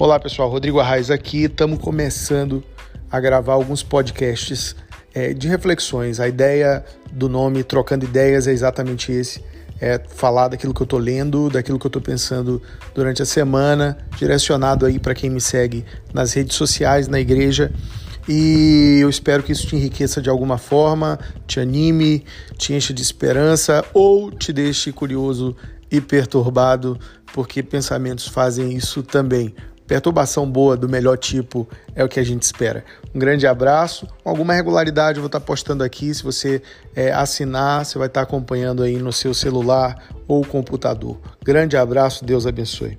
Olá pessoal, Rodrigo Arraes aqui. Estamos começando a gravar alguns podcasts é, de reflexões. A ideia do nome Trocando Ideias é exatamente esse: é falar daquilo que eu estou lendo, daquilo que eu estou pensando durante a semana, direcionado aí para quem me segue nas redes sociais, na igreja. E eu espero que isso te enriqueça de alguma forma, te anime, te enche de esperança ou te deixe curioso e perturbado, porque pensamentos fazem isso também. Perturbação boa do melhor tipo é o que a gente espera. Um grande abraço. Com alguma regularidade eu vou estar postando aqui. Se você é, assinar, você vai estar acompanhando aí no seu celular ou computador. Grande abraço, Deus abençoe.